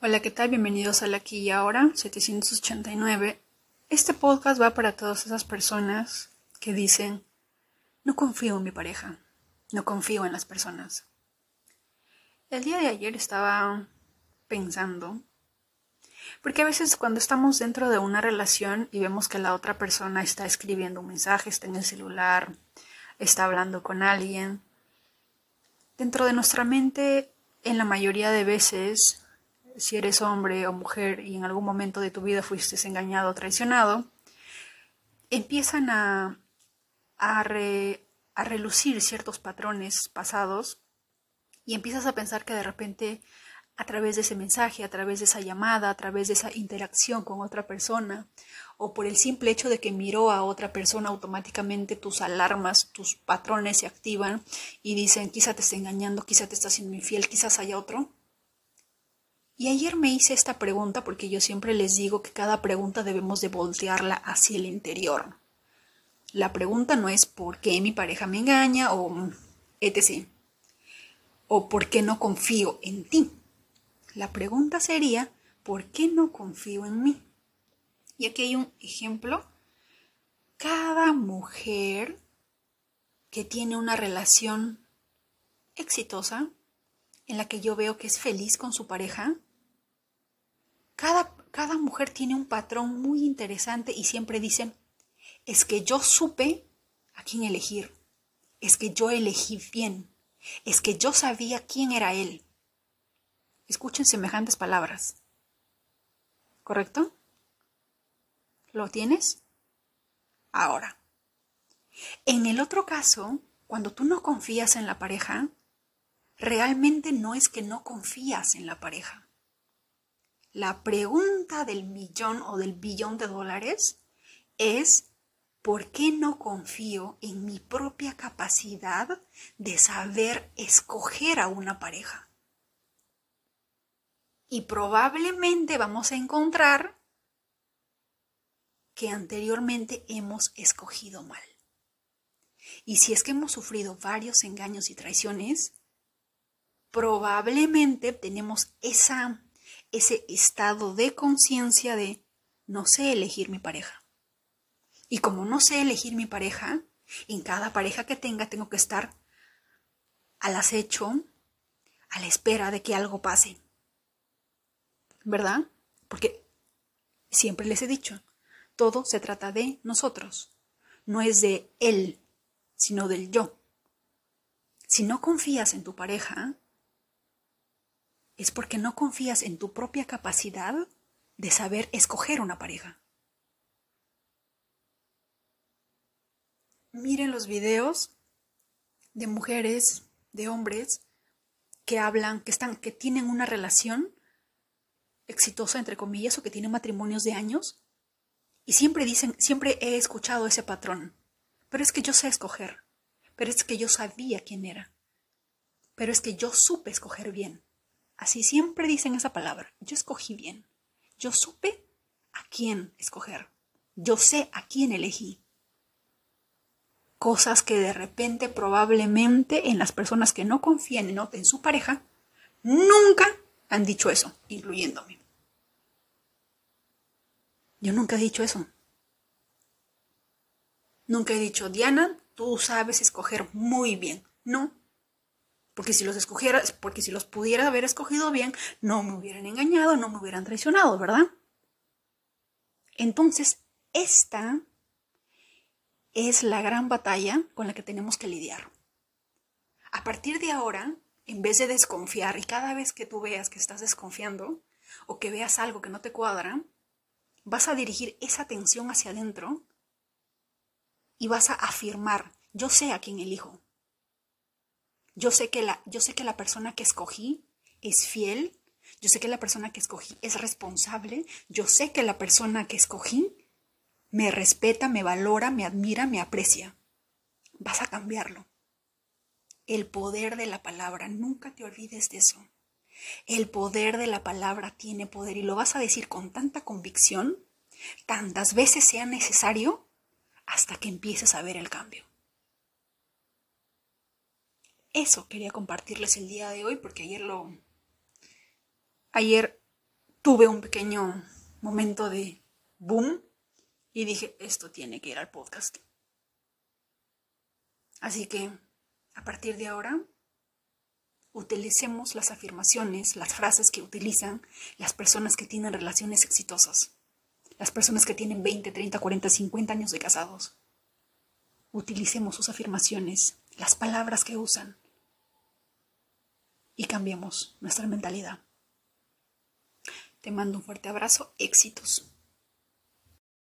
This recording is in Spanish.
Hola, ¿qué tal? Bienvenidos al Aquí y Ahora 789. Este podcast va para todas esas personas que dicen, no confío en mi pareja, no confío en las personas. El día de ayer estaba pensando, porque a veces cuando estamos dentro de una relación y vemos que la otra persona está escribiendo un mensaje, está en el celular, está hablando con alguien, dentro de nuestra mente, en la mayoría de veces, si eres hombre o mujer y en algún momento de tu vida fuiste engañado o traicionado, empiezan a, a, a relucir ciertos patrones pasados y empiezas a pensar que de repente a través de ese mensaje, a través de esa llamada, a través de esa interacción con otra persona, o por el simple hecho de que miró a otra persona, automáticamente tus alarmas, tus patrones se activan y dicen, quizá te está engañando, quizá te está siendo infiel, quizás haya otro. Y ayer me hice esta pregunta porque yo siempre les digo que cada pregunta debemos de voltearla hacia el interior. La pregunta no es por qué mi pareja me engaña o etc. O por qué no confío en ti. La pregunta sería, ¿por qué no confío en mí? Y aquí hay un ejemplo. Cada mujer que tiene una relación exitosa, en la que yo veo que es feliz con su pareja, cada, cada mujer tiene un patrón muy interesante y siempre dicen, es que yo supe a quién elegir, es que yo elegí bien, es que yo sabía quién era él. Escuchen semejantes palabras. ¿Correcto? ¿Lo tienes? Ahora. En el otro caso, cuando tú no confías en la pareja, realmente no es que no confías en la pareja. La pregunta del millón o del billón de dólares es, ¿por qué no confío en mi propia capacidad de saber escoger a una pareja? Y probablemente vamos a encontrar que anteriormente hemos escogido mal. Y si es que hemos sufrido varios engaños y traiciones, probablemente tenemos esa ese estado de conciencia de no sé elegir mi pareja. Y como no sé elegir mi pareja, en cada pareja que tenga tengo que estar al acecho, a la espera de que algo pase. ¿Verdad? Porque siempre les he dicho, todo se trata de nosotros. No es de él, sino del yo. Si no confías en tu pareja, es porque no confías en tu propia capacidad de saber escoger una pareja. Miren los videos de mujeres, de hombres que hablan, que están, que tienen una relación exitosa entre comillas o que tienen matrimonios de años y siempre dicen, siempre he escuchado ese patrón. Pero es que yo sé escoger. Pero es que yo sabía quién era. Pero es que yo supe escoger bien. Así siempre dicen esa palabra. Yo escogí bien. Yo supe a quién escoger. Yo sé a quién elegí. Cosas que de repente probablemente en las personas que no confían en su pareja, nunca han dicho eso, incluyéndome. Yo nunca he dicho eso. Nunca he dicho, Diana, tú sabes escoger muy bien. No, porque si los escogiera, porque si los pudiera haber escogido bien, no me hubieran engañado, no me hubieran traicionado, ¿verdad? Entonces, esta es la gran batalla con la que tenemos que lidiar. A partir de ahora, en vez de desconfiar y cada vez que tú veas que estás desconfiando o que veas algo que no te cuadra, vas a dirigir esa atención hacia adentro y vas a afirmar, yo sé a quién elijo, yo sé que la, yo sé que la persona que escogí es fiel, yo sé que la persona que escogí es responsable, yo sé que la persona que escogí me respeta, me valora, me admira, me aprecia. Vas a cambiarlo. El poder de la palabra, nunca te olvides de eso. El poder de la palabra tiene poder y lo vas a decir con tanta convicción, tantas veces sea necesario, hasta que empieces a ver el cambio. Eso quería compartirles el día de hoy porque ayer lo... Ayer tuve un pequeño momento de boom y dije, esto tiene que ir al podcast. Así que, a partir de ahora, utilicemos las afirmaciones, las frases que utilizan las personas que tienen relaciones exitosas, las personas que tienen 20, 30, 40, 50 años de casados. Utilicemos sus afirmaciones, las palabras que usan y cambiemos nuestra mentalidad. Te mando un fuerte abrazo, éxitos.